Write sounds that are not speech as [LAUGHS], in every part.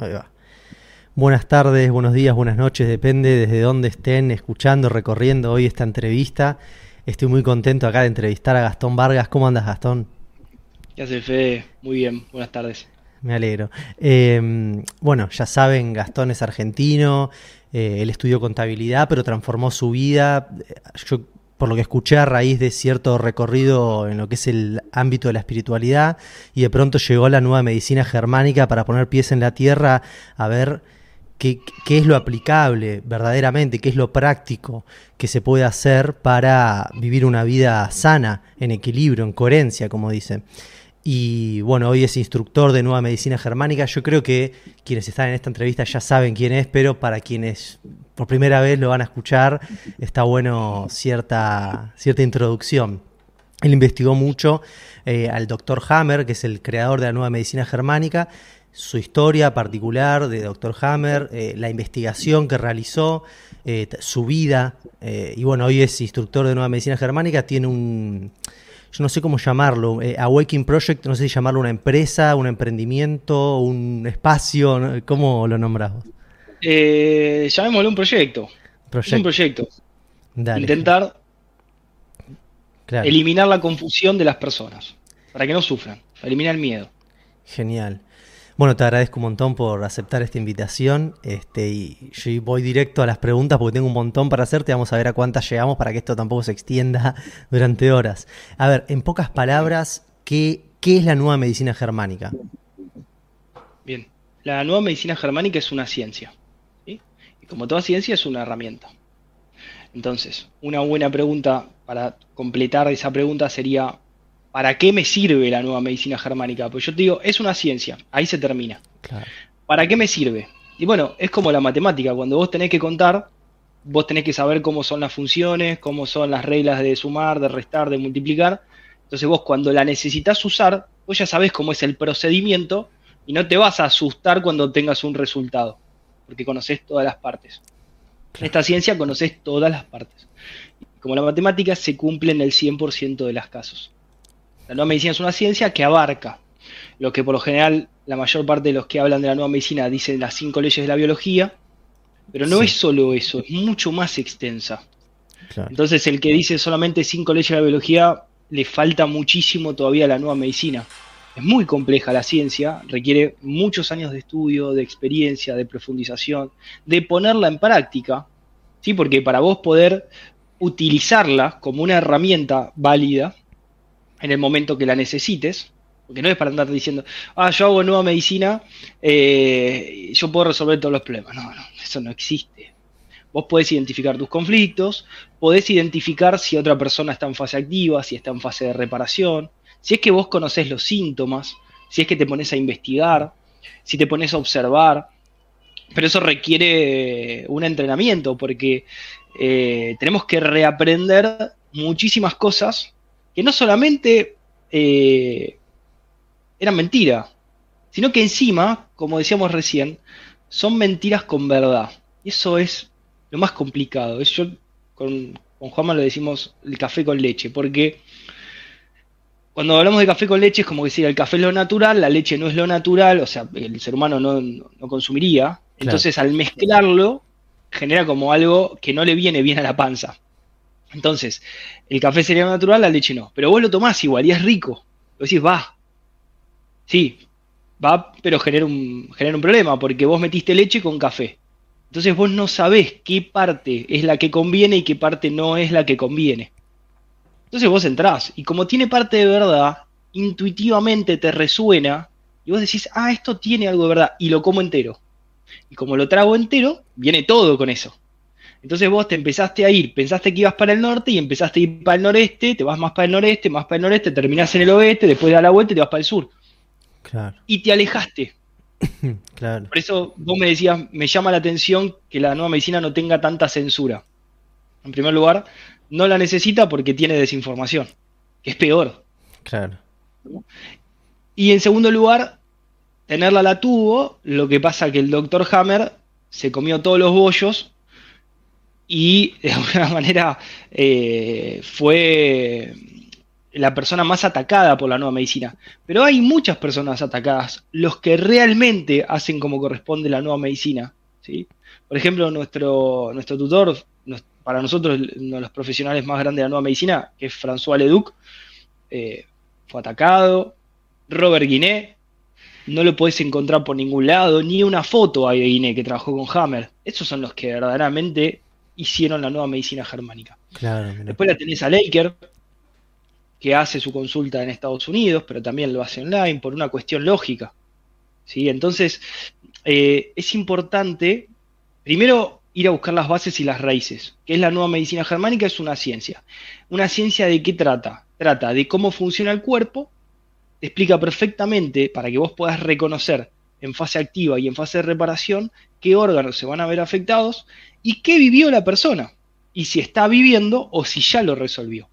Ahí va. Buenas tardes, buenos días, buenas noches, depende desde dónde estén escuchando, recorriendo hoy esta entrevista. Estoy muy contento acá de entrevistar a Gastón Vargas. ¿Cómo andas, Gastón? ¿Qué hace, Fede? Muy bien, buenas tardes. Me alegro. Eh, bueno, ya saben, Gastón es argentino, eh, él estudió contabilidad, pero transformó su vida. Yo por lo que escuché a raíz de cierto recorrido en lo que es el ámbito de la espiritualidad, y de pronto llegó la nueva medicina germánica para poner pies en la tierra a ver qué, es lo aplicable verdaderamente, qué es lo práctico que se puede hacer para vivir una vida sana, en equilibrio, en coherencia, como dicen. Y bueno, hoy es instructor de Nueva Medicina Germánica. Yo creo que quienes están en esta entrevista ya saben quién es, pero para quienes por primera vez lo van a escuchar, está bueno cierta, cierta introducción. Él investigó mucho eh, al doctor Hammer, que es el creador de la Nueva Medicina Germánica, su historia particular de doctor Hammer, eh, la investigación que realizó, eh, su vida. y bueno, hoy es instructor de Nueva Medicina Germánica, tiene un yo no sé cómo llamarlo, eh, Awakening Project, no sé si llamarlo una empresa, un emprendimiento, un espacio. ¿cómo lo nombras vos? Eh, llamémoslo un proyecto. Es un proyecto. Dale, Intentar claro. eliminar la confusión de las personas, para que no sufran, eliminar el miedo. Genial. Bueno, te agradezco un montón por aceptar esta invitación. Este, y yo voy directo a las preguntas porque tengo un montón para hacerte. Vamos a ver a cuántas llegamos para que esto tampoco se extienda [LAUGHS] durante horas. A ver, en pocas palabras, ¿qué, qué es la nueva medicina germánica? Bien, la nueva medicina germánica es una ciencia. ¿sí? Y como toda ciencia es una herramienta. Entonces, una buena pregunta para completar esa pregunta sería, ¿para qué me sirve la nueva medicina germánica? Pues yo te digo, es una ciencia, ahí se termina. Claro. ¿Para qué me sirve? Y bueno, es como la matemática, cuando vos tenés que contar, vos tenés que saber cómo son las funciones, cómo son las reglas de sumar, de restar, de multiplicar. Entonces vos cuando la necesitas usar, vos ya sabés cómo es el procedimiento y no te vas a asustar cuando tengas un resultado, porque conoces todas las partes. En esta ciencia conoces todas las partes. Como la matemática se cumple en el 100% de los casos. La nueva medicina es una ciencia que abarca lo que por lo general la mayor parte de los que hablan de la nueva medicina dicen las cinco leyes de la biología, pero no Sí. es solo eso, es mucho más extensa. claro. Entonces el que dice solamente cinco leyes de la biología le falta muchísimo todavía a la nueva medicina. Es muy compleja la ciencia, requiere muchos años de estudio, de experiencia, de profundización, de ponerla en práctica, ¿sí? porque para vos poder utilizarla como una herramienta válida en el momento que la necesites, porque no es para andar diciendo, ah, yo hago nueva medicina, eh, yo puedo resolver todos los problemas. No, no, eso no existe. Vos podés identificar tus conflictos, podés identificar si otra persona está en fase activa, si está en fase de reparación, si es que vos conocés los síntomas, si es que te pones a investigar, si te pones a observar. Pero eso requiere un entrenamiento porque eh, tenemos que reaprender muchísimas cosas que no solamente eh, eran mentiras, sino que encima, como decíamos recién, son mentiras con verdad. Y eso es lo más complicado. Yo con, con Juanma lo decimos el café con leche, porque cuando hablamos de café con leche es como decir el café es lo natural, la leche no es lo natural, o sea, el ser humano no, no consumiría. Entonces al mezclarlo genera como algo que no le viene bien a la panza. Entonces, el café sería natural, la leche no. Pero vos lo tomás igual y es rico. Lo decís, va. Sí, va, pero genera un, genera un problema porque vos metiste leche con café. Entonces vos no sabés qué parte es la que conviene y qué parte no es la que conviene. Entonces vos entrás y como tiene parte de verdad, intuitivamente te resuena y vos decís, ah, esto tiene algo de verdad y lo como entero. Y como lo trago entero, viene todo con eso. Entonces vos te empezaste a ir, pensaste que ibas para el norte y empezaste a ir para el noreste, te vas más para el noreste, más para el noreste, terminás en el oeste, después das la vuelta y te vas para el sur. Claro, Y te alejaste. [LAUGHS] claro. Por eso vos me decías, me llama la atención que la nueva medicina no tenga tanta censura. En primer lugar, no la necesita porque tiene desinformación, que es peor. Claro. Y en segundo lugar, tenerla la tuvo, lo que pasa que el doctor Hammer se comió todos los bollos y de [LAUGHS] alguna manera eh, fue la persona más atacada por la nueva medicina, pero hay muchas personas atacadas, los que realmente hacen como corresponde la nueva medicina. ¿sí? Por ejemplo, nuestro, nuestro tutor, para nosotros uno de los profesionales más grandes de la nueva medicina, que es François Leduc, eh, fue atacado. Robert Guiné, no lo puedes encontrar por ningún lado, ni una foto hay de Guiné que trabajó con Hammer. Esos son los que verdaderamente hicieron la nueva medicina germánica. Después la tenés a Laker, que hace su consulta en Estados Unidos, pero también lo hace online por una cuestión lógica. ¿sí? Entonces, eh, es importante, primero, ir a buscar las bases y las raíces. que es la nueva medicina germánica? Es una ciencia. ¿Una ciencia de qué trata? Trata de cómo funciona el cuerpo, explica perfectamente para que vos puedas reconocer en fase activa y en fase de reparación qué órganos se van a ver afectados y qué vivió la persona. Y si está viviendo o si ya lo resolvió.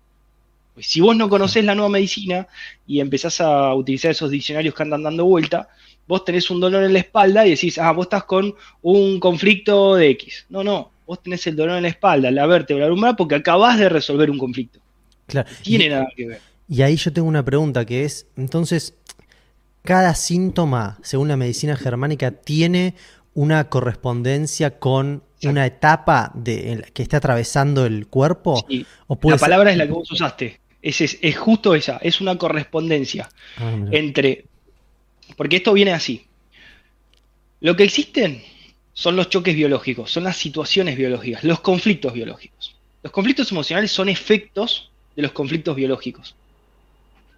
Pues si vos no conocés la nueva medicina y empezás a utilizar esos diccionarios que andan dando vuelta, vos tenés un dolor en la espalda y decís, ah, vos estás con un conflicto de X. No, no, vos tenés el dolor en la espalda, la vértebra lumbar, porque acabás de resolver un conflicto. Claro. Tiene nada que ver. Y ahí yo tengo una pregunta que es, entonces, cada síntoma, según la medicina germánica, tiene una correspondencia con una etapa de, que está atravesando el cuerpo? la palabra es la que vos usaste. Es, es, justo esa, es una correspondencia ah, entre... Porque esto viene así. Lo que existen son los choques biológicos, son las situaciones biológicas, los conflictos biológicos. Los conflictos emocionales son efectos de los conflictos biológicos.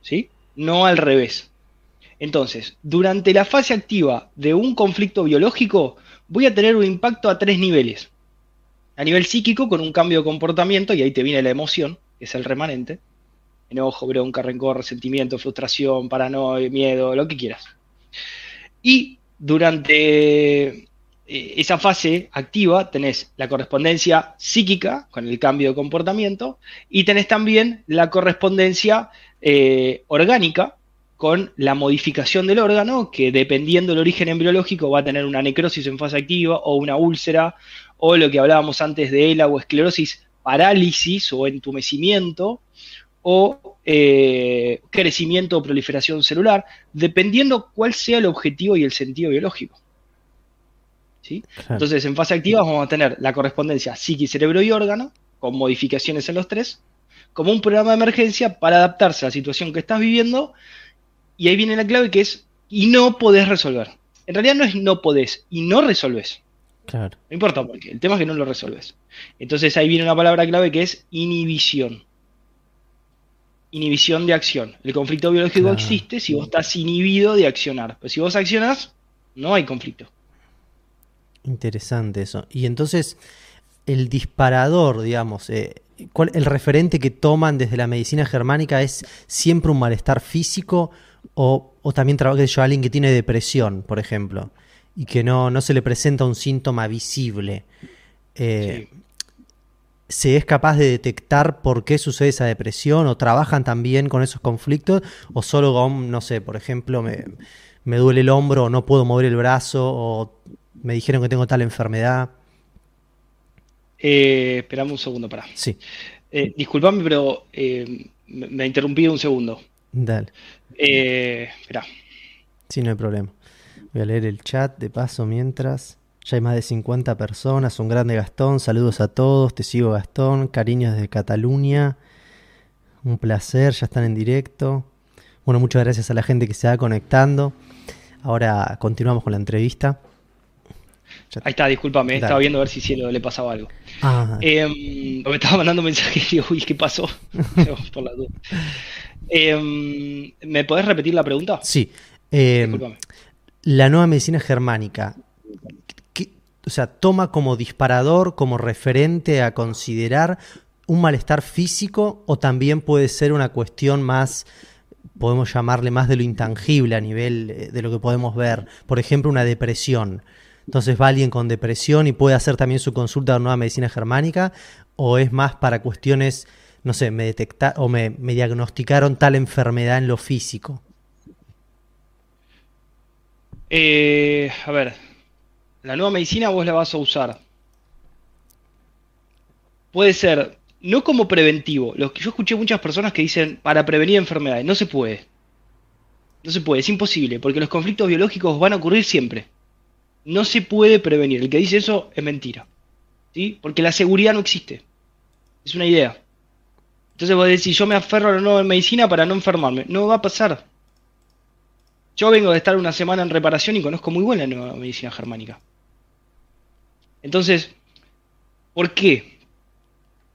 ¿Sí? No al revés. Entonces, durante la fase activa de un conflicto biológico, voy a tener un impacto a tres niveles. A nivel psíquico, con un cambio de comportamiento, y ahí te viene la emoción, que es el remanente enojo, bronca, rencor, resentimiento, frustración, paranoia, miedo, lo que quieras. Y durante eh, esa fase activa tenés la correspondencia psíquica con el cambio de comportamiento y tenés también la correspondencia eh, orgánica con la modificación del órgano que dependiendo del origen embriológico va a tener una necrosis en fase activa o una úlcera o lo que hablábamos antes de ELA o esclerosis, parálisis o entumecimiento o eh, crecimiento o proliferación celular, dependiendo cuál sea el objetivo y el sentido biológico. ¿Sí? Entonces, en fase activa vamos a tener la correspondencia psiqui, cerebro y órgano, con modificaciones en los tres, como un programa de emergencia para adaptarse a la situación que estás viviendo. Y ahí viene la clave que es, y no podés resolver. En realidad no es no podés, y no resolves. Claro. No importa por qué, el tema es que no lo resolves. Entonces ahí viene una palabra clave que es inhibición inhibición de acción. El conflicto biológico existe si vos estás inhibido de accionar. Pero si vos accionás, no hay conflicto. Interesante eso. Y entonces, el disparador, digamos, eh, el referente que toman desde la medicina germánica es siempre un malestar físico o, también trabaja yo alguien que tiene depresión, por ejemplo, y que no, no se le presenta un síntoma visible. Eh, se es capaz de detectar por qué sucede esa depresión o trabajan también con esos conflictos o solo con, no sé, por ejemplo, me, duele el hombro o no puedo mover el brazo o me dijeron que tengo tal enfermedad. Eh, esperamos un segundo, para. Sí. Eh, disculpame, pero eh, me, interrumpí un segundo. Dale. Eh, espera. Sí, no hay problema. Voy a leer el chat de paso mientras. Ya hay más de 50 personas. Un grande Gastón. Saludos a todos. Te sigo Gastón. Cariños desde Cataluña. Un placer. Ya están en directo. Bueno, muchas gracias a la gente que se va conectando. Ahora continuamos con la entrevista. Ahí está, discúlpame, estaba viendo a ver si cielo le pasaba algo. Ah. Em, me estaba mandando mensajes y digo, uy, ¿qué pasó? [LAUGHS] Por la duda. Em, ¿Me podés repetir la pregunta? Sí. Eh, la nueva medicina germánica, o sea, toma como disparador, como referente a considerar un malestar físico o también puede ser una cuestión más, podemos llamarle más de lo intangible a nivel eh, de lo que podemos ver. Por ejemplo, una depresión. Entonces va alguien con depresión y puede hacer también su consulta de nueva medicina germánica o es más para cuestiones, no sé, me detecta o me, diagnosticaron tal enfermedad en lo físico. Eh, a ver, la nueva medicina vos la vas a usar. Puede ser no como preventivo. Lo que yo escuché muchas personas que dicen para prevenir enfermedades. No se puede. No se puede, es imposible, porque los conflictos biológicos van a ocurrir siempre. No se puede prevenir. El que dice eso es mentira. ¿sí? Porque la seguridad no existe. Es una idea. Entonces vos decís, yo me aferro a la nueva medicina para no enfermarme. No va a pasar. Yo vengo de estar una semana en reparación y conozco muy buena la nueva medicina germánica. Entonces, ¿por qué?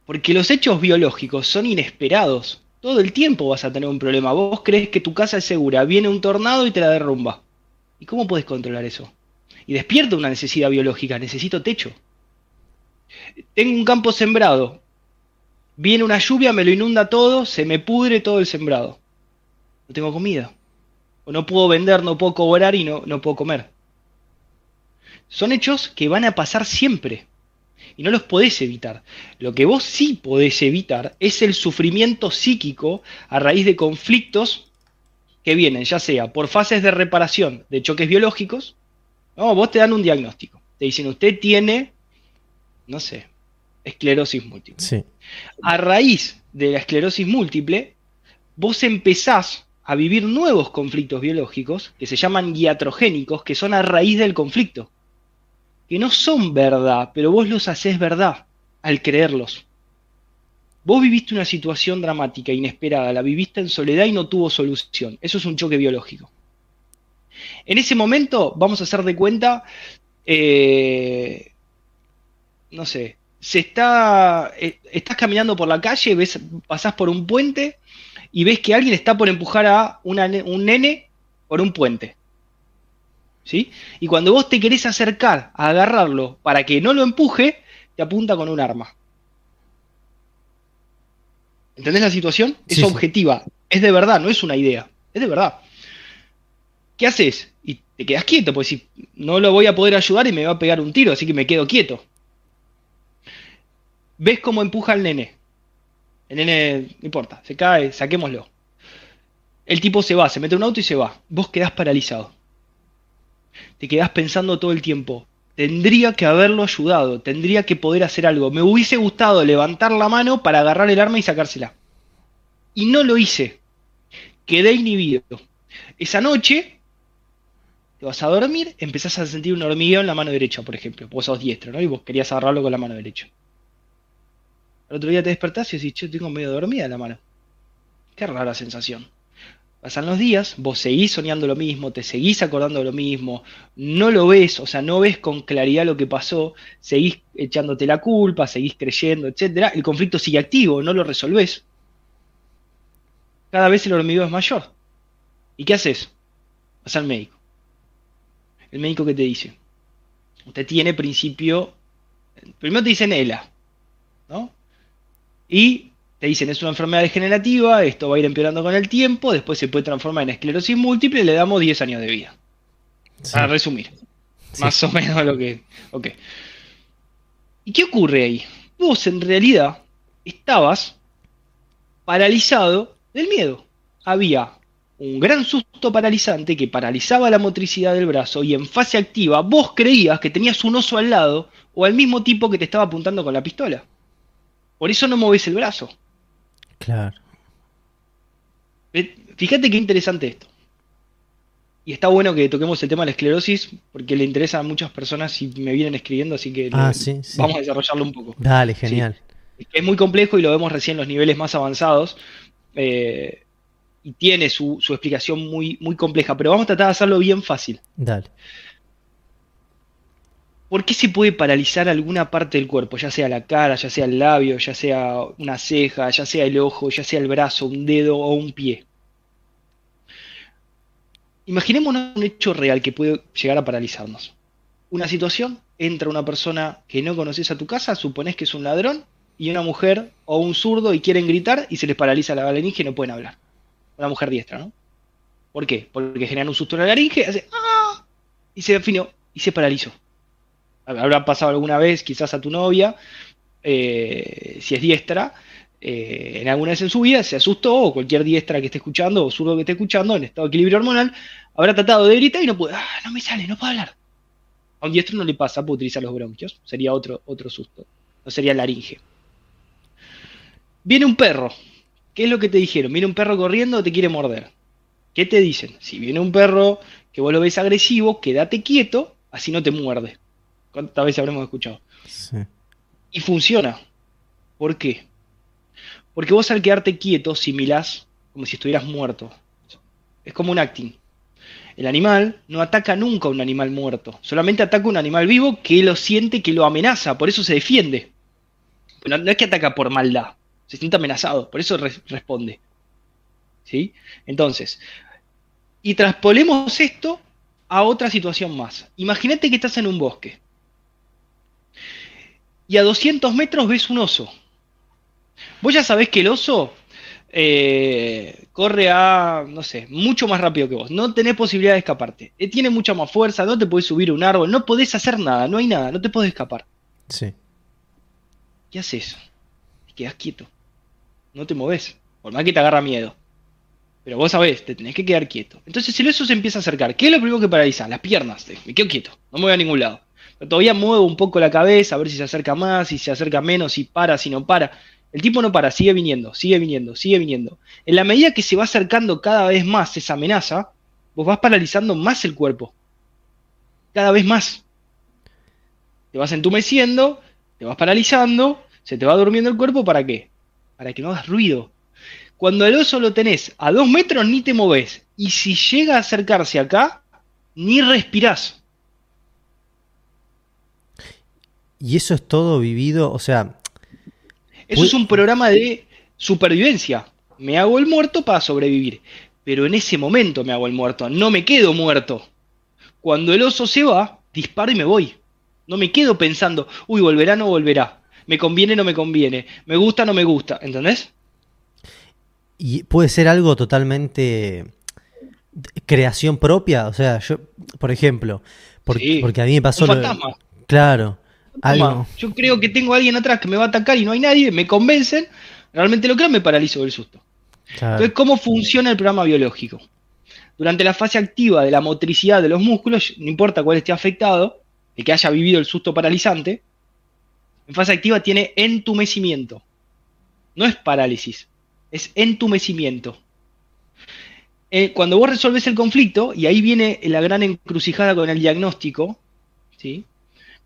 Porque los hechos biológicos son inesperados. Todo el tiempo vas a tener un problema. Vos crees que tu casa es segura, viene un tornado y te la derrumba. ¿Y cómo puedes controlar eso? Y despierta una necesidad biológica, necesito techo. Tengo un campo sembrado, viene una lluvia, me lo inunda todo, se me pudre todo el sembrado. No tengo comida. O no puedo vender, no puedo cobrar y no, no puedo comer. Son hechos que van a pasar siempre y no los podés evitar. Lo que vos sí podés evitar es el sufrimiento psíquico a raíz de conflictos que vienen, ya sea por fases de reparación de choques biológicos, no, vos te dan un diagnóstico. Te dicen, usted tiene, no sé, esclerosis múltiple. A raíz de la esclerosis múltiple, vos empezás a vivir nuevos conflictos biológicos que se llaman iatrogénicos, que son a raíz del conflicto que no son verdad, pero vos los haces verdad al creerlos. Vos viviste una situación dramática, inesperada, la viviste en soledad y no tuvo solución. Eso es un choque biológico. En ese momento vamos a hacer de cuenta, eh, no sé, se está, eh, estás caminando por la calle, ves, pasás por un puente y ves que alguien está por empujar a un nene por un puente. ¿sí? Y cuando vos te querés acercar a agarrarlo para que no lo empuje, te apunta con un arma. ¿Entendés la situación? Es objetiva, es de verdad, no es una idea, es de verdad. ¿Qué haces? Y te quedas quieto, pues si no lo voy a poder ayudar y me va a pegar un tiro, así que me quedo quieto. ¿Ves cómo empuja al nene? El nene, no importa, se cae, saquémoslo. El tipo se va, se mete en un auto y se va. Vos quedás paralizado te quedás pensando todo el tiempo, tendría que haberlo ayudado, tendría que poder hacer algo. Me hubiese gustado levantar la mano para agarrar el arma y sacársela. Y no lo hice. Quedé inhibido. Esa noche vas a dormir, empezás a sentir un hormigueo en la mano derecha, por ejemplo. Vos sos diestro, ¿no? Y vos querías agarrarlo con la mano derecha. Al otro día te despertás y decís, yo tengo medio dormida la mano. Qué rara sensación. Pasan los días, vos seguís soñando lo mismo, te seguís acordando lo mismo, no lo ves, o sea, no ves con claridad lo que pasó, seguís echándote la culpa, seguís creyendo, etcétera. El conflicto sigue activo, no lo resolvés. Cada vez el hormigueo es mayor. ¿Y qué haces? Vas al médico. El médico que te dice, usted tiene principio, primero te dicen ELA, ¿no? Y te dicen es una enfermedad degenerativa, esto va a ir empeorando con el tiempo, después se puede transformar en esclerosis múltiple y le damos 10 años de vida. Para resumir. Más o menos lo que... Ok. ¿Y qué ocurre ahí? Vos en realidad estabas paralizado del miedo. Había un gran susto paralizante que paralizaba la motricidad del brazo y en fase activa vos creías que tenías un oso al lado o al mismo tipo que te estaba apuntando con la pistola. Por eso no moves el brazo. Claro. Fíjate qué interesante esto. Y está bueno que toquemos el tema de la esclerosis porque le interesa a muchas personas y me vienen escribiendo, así que ah, vamos a desarrollarlo un poco. Dale, genial. Es muy complejo y lo vemos recién en los niveles más avanzados. Eh, y tiene su, su, explicación muy, muy compleja, pero vamos a tratar de hacerlo bien fácil. Dale. ¿Por qué se puede paralizar alguna parte del cuerpo? Ya sea la cara, ya sea el labio, ya sea una ceja, ya sea el ojo, ya sea el brazo, un dedo o un pie. Imaginémonos un hecho real que puede llegar a paralizarnos. Una situación, entra una persona que no conoces a tu casa, supones que es un ladrón, y una mujer o un zurdo y quieren gritar y se les paraliza la laringe y no pueden hablar. Una mujer diestra, ¿no? ¿Por qué? Porque generan un susto en la laringe, hace ¡ah! y se definió y se paralizó habrá pasado alguna vez quizás a tu novia, eh, si es diestra, eh, en alguna vez en su vida se asustó, o cualquier diestra que esté escuchando, o zurdo que esté escuchando, en estado de equilibrio hormonal, habrá tratado de gritar y no puede, ah, no me sale, no puedo hablar. A un diestro no le pasa, puede utilizar los bronquios, sería otro, otro susto, no sería laringe. Viene un perro. ¿Qué es lo que te dijeron? Viene un perro corriendo o te quiere morder. ¿Qué te dicen? Si viene un perro que vos lo ves agresivo, quédate quieto, así no te muerde. ¿Cuántas veces habremos escuchado? Sí. Y funciona. ¿Por qué? Porque vos al quedarte quieto similás como si estuvieras muerto. Es como un acting. El animal no ataca nunca a un animal muerto, solamente ataca a un animal vivo que lo siente, que lo amenaza, por eso se defiende. No, es que ataca por maldad, se siente amenazado, por eso responde. ¿Sí? Entonces, y traspolemos esto a otra situación más. Imagínate que estás en un bosque y a 200 metros ves un oso. Vos ya sabés que el oso eh, corre a, no sé, mucho más rápido que vos. No tenés posibilidad de escaparte. Eh, tiene mucha más fuerza, no te podés subir a un árbol, no podés hacer nada, no hay nada, no te podés escapar. Sí. ¿Qué haces? Te quedás quieto. No te moves, por más que te agarra miedo. Pero vos sabés, te tenés que quedar quieto. Entonces el oso se empieza a acercar. ¿Qué es lo primero que paraliza? Las piernas. Me quedo quieto, no me voy a ningún lado. Pero todavía muevo un poco la cabeza, a ver si se acerca más, si se acerca menos, si para, si no para. El tipo no para, sigue viniendo, sigue viniendo, sigue viniendo. En la medida que se va acercando cada vez más esa amenaza, vos vas paralizando más el cuerpo. Cada vez más. Te vas entumeciendo, te vas paralizando, se te va durmiendo el cuerpo, ¿para qué? Para que no hagas ruido. Cuando el oso lo tenés a dos metros, ni te moves. Y si llega a acercarse acá, ni respirás. Y eso es todo vivido, o sea, eso es un programa de supervivencia. Me hago el muerto para sobrevivir. Pero en ese momento me hago el muerto. No me quedo muerto. Cuando el oso se va, disparo y me voy. No me quedo pensando, uy, volverá, no volverá. Me conviene, no me conviene. Me gusta, no me gusta. ¿Entendés? Y puede ser algo totalmente creación propia. O sea, yo, por ejemplo, porque, a mí me pasó. Un fantasma. Claro. Yo creo que tengo a alguien atrás que me va a atacar y no hay nadie, me convencen, realmente lo creo, me paralizo del susto. Entonces, ¿cómo funciona el programa biológico? Durante la fase activa de la motricidad de los músculos, no importa cuál esté afectado, el que haya vivido el susto paralizante, en fase activa tiene entumecimiento. No es parálisis, es entumecimiento. Eh, cuando vos resolves el conflicto, y ahí viene la gran encrucijada con el diagnóstico, ¿sí?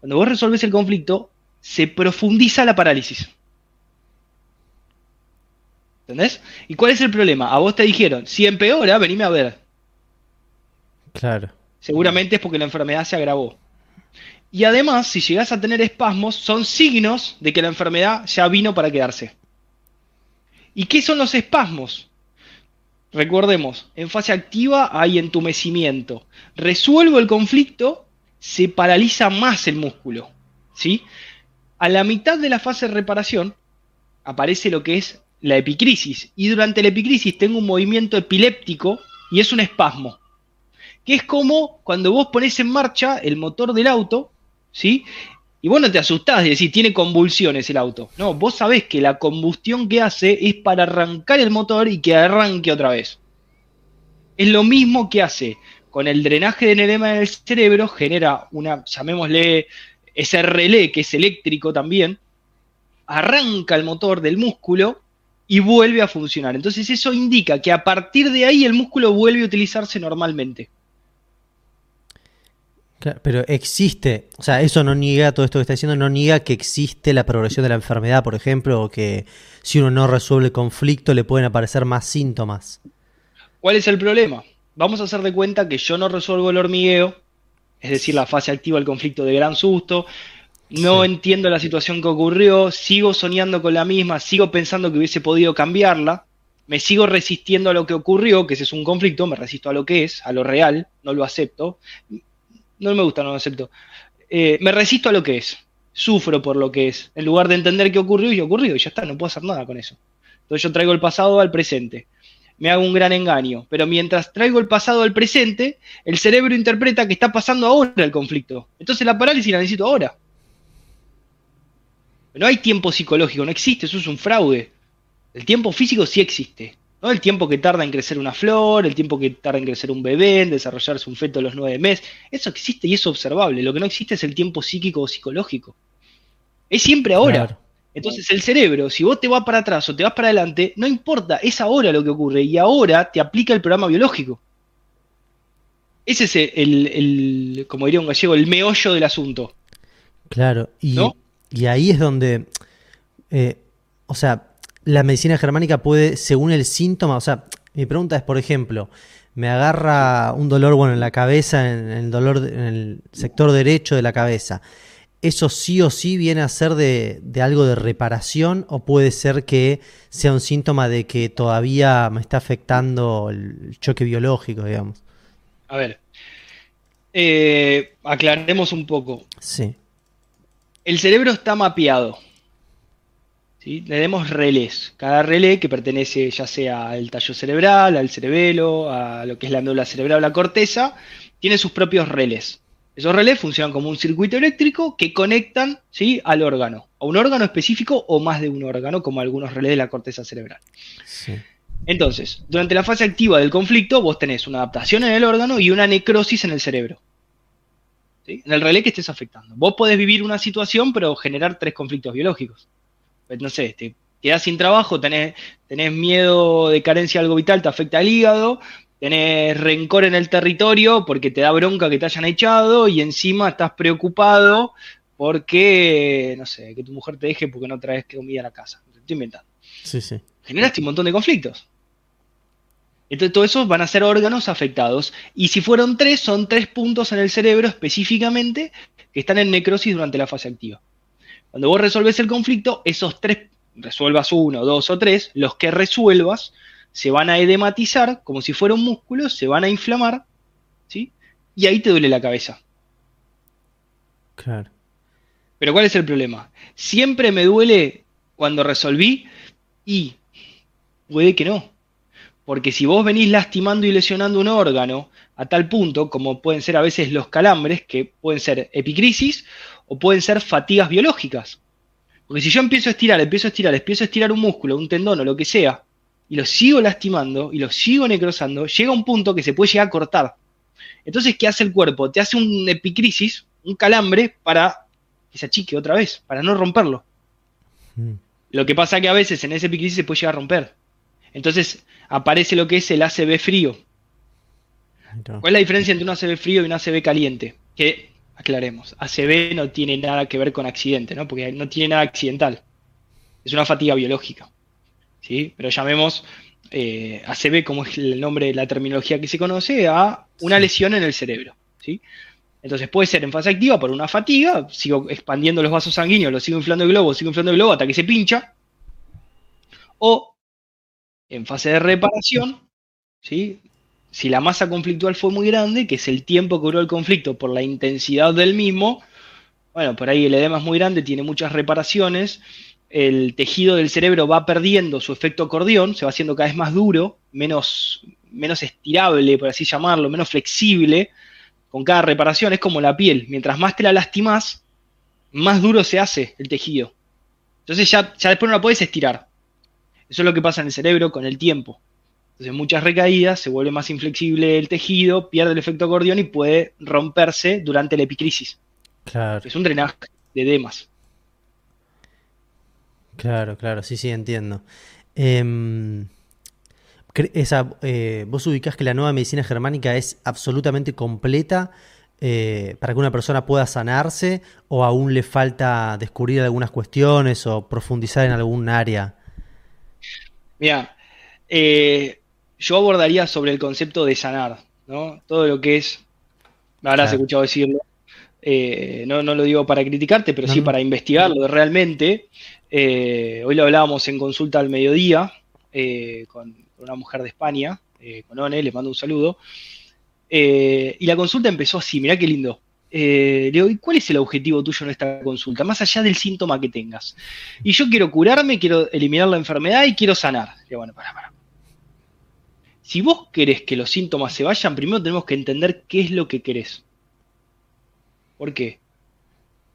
Cuando vos resolves el conflicto, se profundiza la parálisis. ¿Entendés? ¿Y cuál es el problema? A vos te dijeron, si empeora, venime a ver. Claro. Seguramente es porque la enfermedad se agravó. Y además, si llegás a tener espasmos, son signos de que la enfermedad ya vino para quedarse. ¿Y qué son los espasmos? Recordemos, en fase activa hay entumecimiento. Resuelvo el conflicto se paraliza más el músculo. ¿sí? A la mitad de la fase de reparación aparece lo que es la epicrisis. Y durante la epicrisis tengo un movimiento epiléptico y es un espasmo. Que es como cuando vos pones en marcha el motor del auto, ¿sí? Y vos no te asustás de decir, tiene convulsiones el auto. No, vos sabés que la combustión que hace es para arrancar el motor y que arranque otra vez. Es lo mismo que hace con el drenaje de enema del cerebro genera una, llamémosle, ese relé que es eléctrico también, arranca el motor del músculo y vuelve a funcionar. Entonces eso indica que a partir de ahí el músculo vuelve a utilizarse normalmente. Pero existe, o sea, eso no niega todo esto que está diciendo, no niega que existe la progresión de la enfermedad, por ejemplo, o que si uno no resuelve el conflicto le pueden aparecer más síntomas. ¿Cuál es el problema? vamos a hacer de cuenta que yo no resuelvo el hormigueo, es decir, la fase activa del conflicto de gran susto, no entiendo la situación que ocurrió, sigo soñando con la misma, sigo pensando que hubiese podido cambiarla, me sigo resistiendo a lo que ocurrió, que ese es un conflicto, me resisto a lo que es, a lo real, no lo acepto, no me gusta, no lo acepto, eh, me resisto a lo que es, sufro por lo que es, en lugar de entender qué ocurrió y ocurrió, y ya está, no puedo hacer nada con eso. Entonces yo traigo el pasado al presente me hago un gran engaño. Pero mientras traigo el pasado al presente, el cerebro interpreta que está pasando ahora el conflicto. Entonces la parálisis la necesito ahora. No hay tiempo psicológico, no existe, eso es un fraude. El tiempo físico sí existe. ¿No? El tiempo que tarda en crecer una flor, el tiempo que tarda en crecer un bebé, en desarrollarse un feto a los nueve meses. Eso existe y es observable. Lo que no existe es el tiempo psíquico o psicológico. Es siempre ahora. Entonces el cerebro, si vos te vas para atrás o te vas para adelante, no importa, es ahora lo que ocurre y ahora te aplica el programa biológico. Ese es el, como diría un gallego, el meollo del asunto. Claro, y, y ahí es donde, eh, o sea, la medicina germánica puede, según el síntoma, o sea, mi pregunta es, por ejemplo, me agarra un dolor bueno en la cabeza, en, el dolor en el sector derecho de la cabeza. ¿Eso sí o sí viene a ser de, algo de reparación o puede ser que sea un síntoma de que todavía me está afectando el choque biológico, digamos? A ver, eh, aclaremos un poco. Sí. El cerebro está mapeado. Le demos relés. Cada relé que pertenece ya sea al tallo cerebral, al cerebelo, a lo que es la médula cerebral o la corteza, tiene sus propios relés. Esos relés funcionan como un circuito eléctrico que conectan ¿sí? al órgano, a un órgano específico o más de un órgano, como algunos relés de la corteza cerebral. Entonces, durante la fase activa del conflicto, vos tenés una adaptación en el órgano y una necrosis en el cerebro. En el relé que estés afectando. Vos podés vivir una situación, pero generar tres conflictos biológicos. Pues, no sé, te quedás sin trabajo, tenés, tenés miedo de carencia de algo vital, te afecta el hígado, tenés rencor en el territorio porque te da bronca que te hayan echado y encima estás preocupado porque, no sé, que tu mujer te deje porque no traes comida a la casa. Te estoy inventando. Sí, sí. Generaste un montón de conflictos. Entonces, todos esos van a ser órganos afectados. Y si fueron tres, son tres puntos en el cerebro específicamente que están en necrosis durante la fase activa. Cuando vos resolves el conflicto, esos tres, resuelvas uno, dos o tres, los que resuelvas se van a edematizar como si fuera un músculo, se van a inflamar, ¿sí? Y ahí te duele la cabeza. Claro. Pero ¿cuál es el problema? Siempre me duele cuando resolví y puede que no. Porque si vos venís lastimando y lesionando un órgano a tal punto, como pueden ser a veces los calambres, que pueden ser epicrisis o pueden ser fatigas biológicas. Porque si yo empiezo a estirar, empiezo a estirar, empiezo a estirar un músculo, un tendón o lo que sea, y lo sigo lastimando y lo sigo necrosando, llega un punto que se puede llegar a cortar. Entonces, ¿qué hace el cuerpo? Te hace un epicrisis, un calambre, para que se achique otra vez, para no romperlo. Mm. Lo que pasa que a veces en ese epicrisis se puede llegar a romper. Entonces aparece lo que es el ACB frío. ¿Cuál es la diferencia entre un ACB frío y un ACB caliente? Que aclaremos, ACB no tiene nada que ver con accidente, ¿no? Porque no tiene nada accidental. Es una fatiga biológica. ¿sí? Pero llamemos eh, ACB, como es el nombre de la terminología que se conoce, a una lesión en el cerebro. ¿sí? Entonces puede ser en fase activa por una fatiga, sigo expandiendo los vasos sanguíneos, lo sigo inflando el globo, sigo inflando el globo hasta que se pincha. O en fase de reparación, ¿sí? Si la masa conflictual fue muy grande, que es el tiempo que duró el conflicto por la intensidad del mismo, bueno, por ahí el edema es muy grande, tiene muchas reparaciones, el tejido del cerebro va perdiendo su efecto acordeón, se va haciendo cada vez más duro, menos, menos estirable, por así llamarlo, menos flexible, con cada reparación, es como la piel, mientras más te la lastimas, más duro se hace el tejido. Entonces ya, ya después no la puedes estirar. Eso es lo que pasa en el cerebro con el tiempo. Entonces, muchas recaídas, se vuelve más inflexible el tejido, pierde el efecto acordeón y puede romperse durante la epicrisis. Claro. Es un drenaje de edemas. Claro, claro, sí, sí, entiendo. Em, esa, eh, ¿Vos ubicás que la nueva medicina germánica es absolutamente completa eh, para que una persona pueda sanarse o aún le falta descubrir algunas cuestiones o profundizar en algún área? Mira, eh, yo abordaría sobre el concepto de sanar, ¿no? Todo lo que es, ahora has escuchado decirlo, eh, no, no, lo digo para criticarte, pero sí para investigarlo realmente. Eh, hoy lo hablábamos en consulta al mediodía eh, con, una mujer de España, con One, le mando un saludo. y la consulta empezó así, mirá qué lindo. le digo, ¿y cuál es el objetivo tuyo en esta consulta? Más allá del síntoma que tengas. Y yo quiero curarme, quiero eliminar la enfermedad y quiero sanar. Le digo, bueno, para, para si vos querés que los síntomas se vayan, primero tenemos que entender qué es lo que querés. ¿Por qué?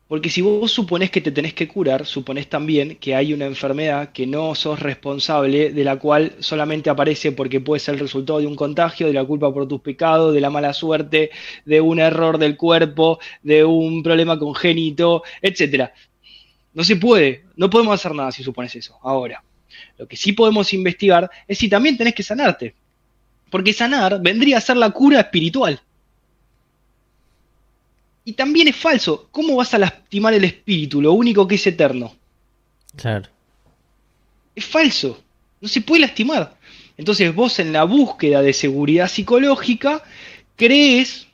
Porque si vos suponés que te tenés que curar, suponés también que hay una enfermedad que no sos responsable, de la cual solamente aparece porque puede ser el resultado de un contagio, de la culpa por tus pecados, de la mala suerte, de un error del cuerpo, de un problema congénito, etc. No se puede, no podemos hacer nada si supones eso. Ahora, lo que sí podemos investigar es si también tenés que sanarte. Porque sanar vendría a ser la cura espiritual. Y también es falso. ¿Cómo vas a lastimar el espíritu, lo único que es eterno? Claro. Es falso. No se puede lastimar. Entonces vos en la búsqueda de seguridad psicológica crees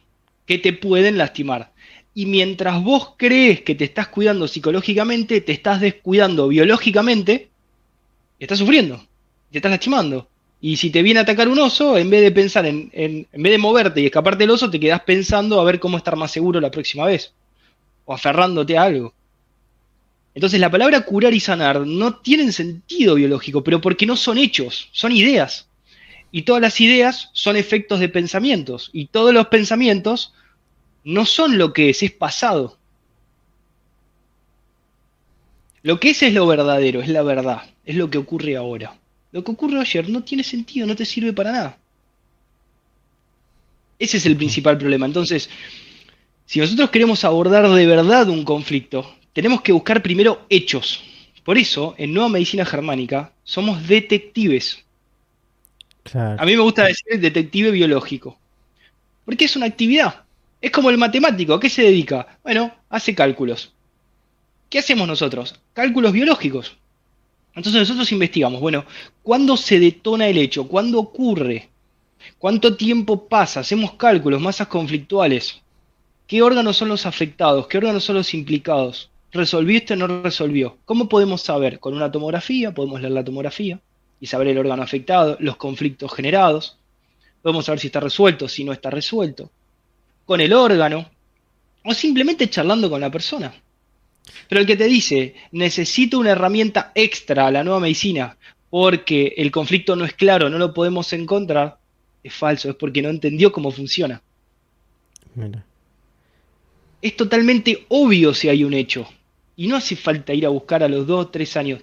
que te pueden lastimar. Y mientras vos crees que te estás cuidando psicológicamente, te estás descuidando biológicamente y estás sufriendo. Te estás lastimando. Y si te viene a atacar un oso, en vez de pensar en, en, en vez de moverte y escaparte del oso, te quedas pensando a ver cómo estar más seguro la próxima vez. O aferrándote a algo. Entonces la palabra curar y sanar no tienen sentido biológico, pero porque no son hechos, son ideas. Y todas las ideas son efectos de pensamientos. Y todos los pensamientos no son lo que es, es pasado. Lo que es es lo verdadero, es la verdad, es lo que ocurre ahora. Lo que ocurre ayer no tiene sentido, no te sirve para nada. Ese es el principal problema. Entonces, si nosotros queremos abordar de verdad un conflicto, tenemos que buscar primero hechos. Por eso, en Nueva Medicina Germánica, somos detectives. Claro. A mí me gusta decir detective biológico. Porque es una actividad. Es como el matemático. ¿A qué se dedica? Bueno, hace cálculos. ¿Qué hacemos nosotros? Cálculos biológicos. Entonces nosotros investigamos, bueno, ¿cuándo se detona el hecho? ¿Cuándo ocurre? ¿Cuánto tiempo pasa? Hacemos cálculos, masas conflictuales. ¿Qué órganos son los afectados? ¿Qué órganos son los implicados? ¿Resolvió esto o no resolvió? ¿Cómo podemos saber? Con una tomografía, podemos leer la tomografía y saber el órgano afectado, los conflictos generados. Podemos saber si está resuelto, si no está resuelto. Con el órgano. O simplemente charlando con la persona. Pero el que te dice, necesito una herramienta extra a la nueva medicina porque el conflicto no es claro, no lo podemos encontrar, es falso, es porque no entendió cómo funciona. Mira. Es totalmente obvio si hay un hecho. Y no hace falta ir a buscar a los dos, tres años.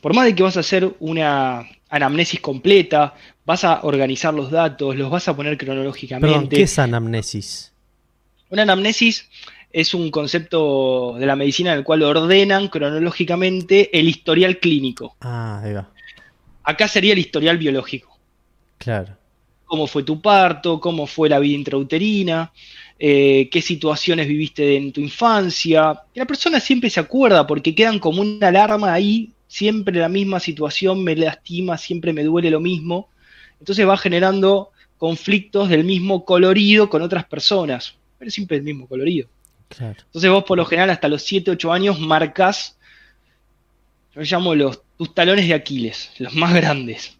Por más de que vas a hacer una anamnesis completa, vas a organizar los datos, los vas a poner cronológicamente. Perdón, ¿Qué es anamnesis? Una anamnesis es un concepto de la medicina en el cual ordenan cronológicamente el historial clínico. Ah, ahí va. Acá sería el historial biológico. Claro. Cómo fue tu parto, cómo fue la vida intrauterina, eh, qué situaciones viviste en tu infancia. Y la persona siempre se acuerda porque quedan como una alarma ahí, siempre la misma situación me lastima, siempre me duele lo mismo. Entonces va generando conflictos del mismo colorido con otras personas, pero siempre el mismo colorido. Entonces vos por lo general hasta los 7, 8 años marcas, yo llamo los, tus talones de Aquiles, los más grandes.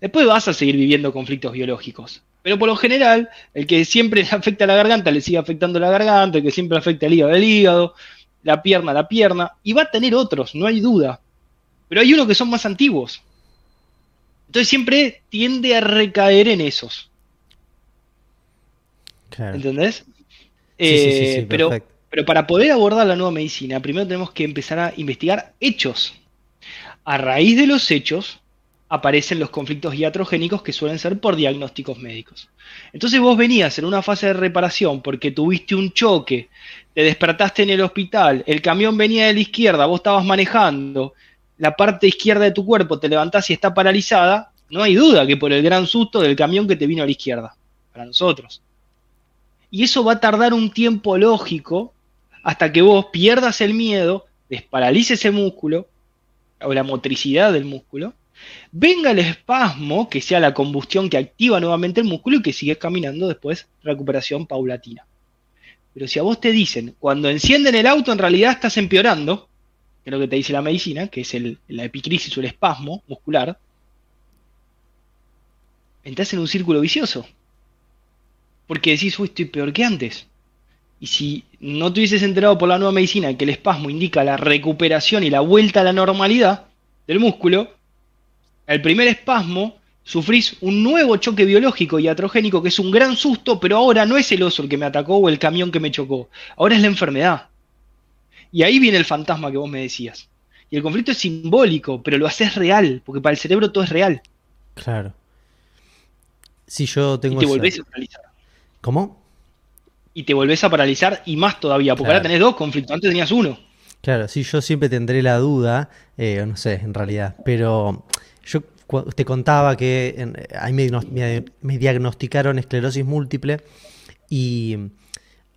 Después vas a seguir viviendo conflictos biológicos. Pero por lo general, el que siempre le afecta a la garganta le sigue afectando la garganta, el que siempre afecta al hígado, el hígado, la pierna, la pierna, y va a tener otros, no hay duda. Pero hay unos que son más antiguos. Entonces siempre tiende a recaer en esos. ¿Entendés? Eh, pero, pero para poder abordar la nueva medicina, primero tenemos que empezar a investigar hechos. A raíz de los hechos aparecen los conflictos iatrogénicos que suelen ser por diagnósticos médicos. Entonces vos venías en una fase de reparación porque tuviste un choque, te despertaste en el hospital, el camión venía de la izquierda, vos estabas manejando, la parte izquierda de tu cuerpo te levantás y está paralizada, no hay duda que por el gran susto del camión que te vino a la izquierda, para nosotros. Y eso va a tardar un tiempo lógico hasta que vos pierdas el miedo, desparalices ese músculo, o la motricidad del músculo, venga el espasmo, que sea la combustión que activa nuevamente el músculo y que sigues caminando después, recuperación paulatina. Pero si a vos te dicen, cuando encienden el auto en realidad estás empeorando, que es lo que te dice la medicina, que es el, la epicrisis o el espasmo muscular, entras en un círculo vicioso. Porque decís, uy, estoy peor que antes. Y si no te hubieses enterado por la nueva medicina que el espasmo indica la recuperación y la vuelta a la normalidad del músculo, el primer espasmo sufrís un nuevo choque biológico y atrogénico que es un gran susto, pero ahora no es el oso el que me atacó o el camión que me chocó, ahora es la enfermedad. Y ahí viene el fantasma que vos me decías. Y el conflicto es simbólico, pero lo haces real, porque para el cerebro todo es real. Claro. Si yo tengo. Y te volvés a paralizar. ¿Cómo? Y te volvés a paralizar y más todavía, porque ahora tenés dos conflictos, antes tenías uno. Claro, sí, yo siempre tendré la duda, eh, no sé, en realidad, pero yo te contaba que ahí me, me, diagnosticaron esclerosis múltiple y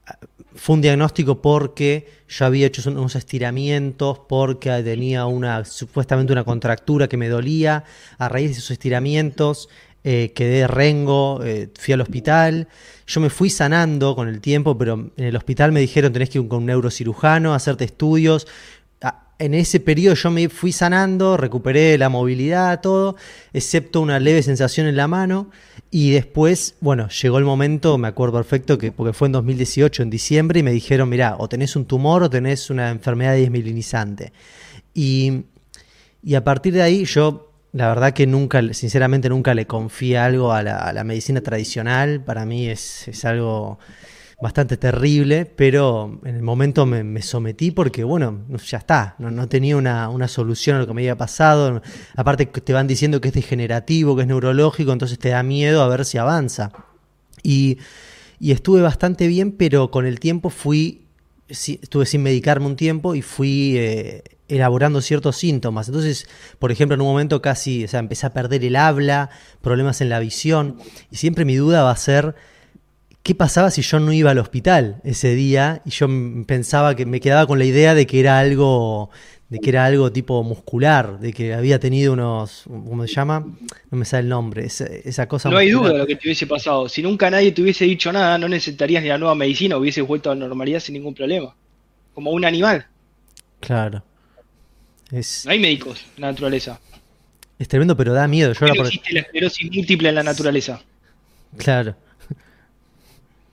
ah, fue un diagnóstico porque yo había hecho unos estiramientos, porque tenía una supuestamente una contractura que me dolía. A raíz de esos estiramientos eh, quedé rengo, eh, fui al hospital. Yo me fui sanando con el tiempo, pero en el hospital me dijeron tenés que ir con un neurocirujano, hacerte estudios en ese periodo yo me fui sanando, recuperé la movilidad, todo, excepto una leve sensación en la mano. Y después, bueno, llegó el momento, me acuerdo perfecto, que, porque fue en 2018, en diciembre, y me dijeron, mira, o tenés un tumor o tenés una enfermedad desmilinizante. Y, y a partir de ahí yo, la verdad que nunca, sinceramente nunca le confié algo a la, medicina tradicional. Para mí es, es algo bastante terrible, pero en el momento me, sometí porque, bueno, ya está, no, tenía una, solución a lo que me había pasado. Aparte te van diciendo que es degenerativo, que es neurológico, entonces te da miedo a ver si avanza. Y, estuve bastante bien, pero con el tiempo fui, estuve sin medicarme un tiempo y fui... Eh, elaborando ciertos síntomas. Entonces, por ejemplo, en un momento casi, o sea, empecé a perder el habla, problemas en la visión, y siempre mi duda va a ser ¿qué pasaba si yo no iba al hospital ese día? Y yo pensaba que me quedaba con la idea de que era algo, de que era algo tipo muscular, de que había tenido unos, ¿cómo se llama? No me sale el nombre, esa, cosa. No hay duda de lo que te hubiese pasado. Si nunca nadie te hubiese dicho nada, no necesitarías ni la nueva medicina, hubieses vuelto a la normalidad sin ningún problema. Como un animal. Claro. No hay médicos en la naturaleza. Es tremendo, pero da miedo. Yo no existe la esclerosis múltiple en la naturaleza. Claro.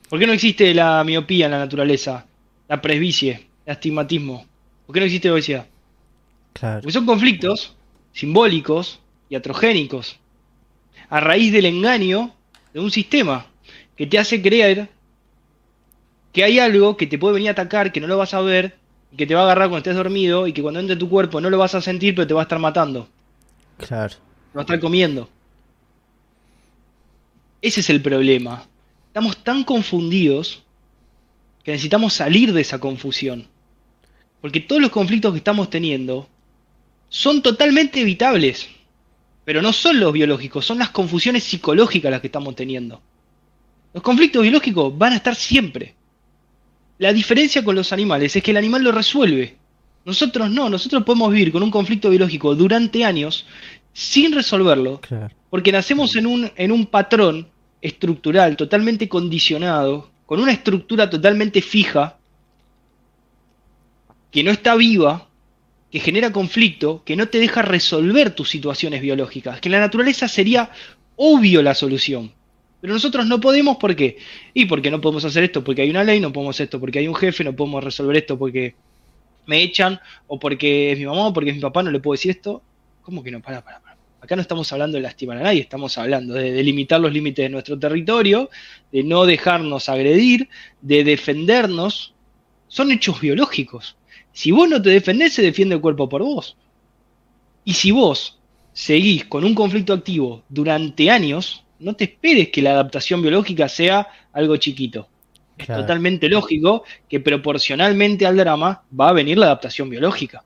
¿Por qué no existe la miopía en la naturaleza? La presbicie, el astigmatismo. ¿Por qué no existe la obesidad? Claro. Porque son conflictos simbólicos y atrogénicos. A raíz del engaño de un sistema que te hace creer que hay algo que te puede venir a atacar, que no lo vas a ver, que te va a agarrar cuando estés dormido y que cuando entre tu cuerpo no lo vas a sentir, pero te va a estar matando. Claro. Te va a estar comiendo. Ese es el problema. Estamos tan confundidos que necesitamos salir de esa confusión. Porque todos los conflictos que estamos teniendo son totalmente evitables. Pero no son los biológicos, son las confusiones psicológicas las que estamos teniendo. Los conflictos biológicos van a estar siempre. La diferencia con los animales es que el animal lo resuelve. Nosotros no, nosotros podemos vivir con un conflicto biológico durante años sin resolverlo, porque nacemos en un, en un patrón estructural, totalmente condicionado, con una estructura totalmente fija, que no está viva, que genera conflicto, que no te deja resolver tus situaciones biológicas, que en la naturaleza sería obvio la solución. Pero nosotros no podemos, ¿por qué? Y porque no podemos hacer esto, porque hay una ley, no podemos esto, porque hay un jefe, no podemos resolver esto, porque me echan, o porque es mi mamá, o porque es mi papá, no le puedo decir esto. ¿Cómo que no? Para, para, para. Acá no estamos hablando de lastimar a nadie, estamos hablando de delimitar los límites de nuestro territorio, de no dejarnos agredir, de defendernos. Son hechos biológicos. Si vos no te defendés, se defiende el cuerpo por vos. Y si vos seguís con un conflicto activo durante años, no te esperes que la adaptación biológica sea algo chiquito. Es totalmente lógico que proporcionalmente al drama va a venir la adaptación biológica.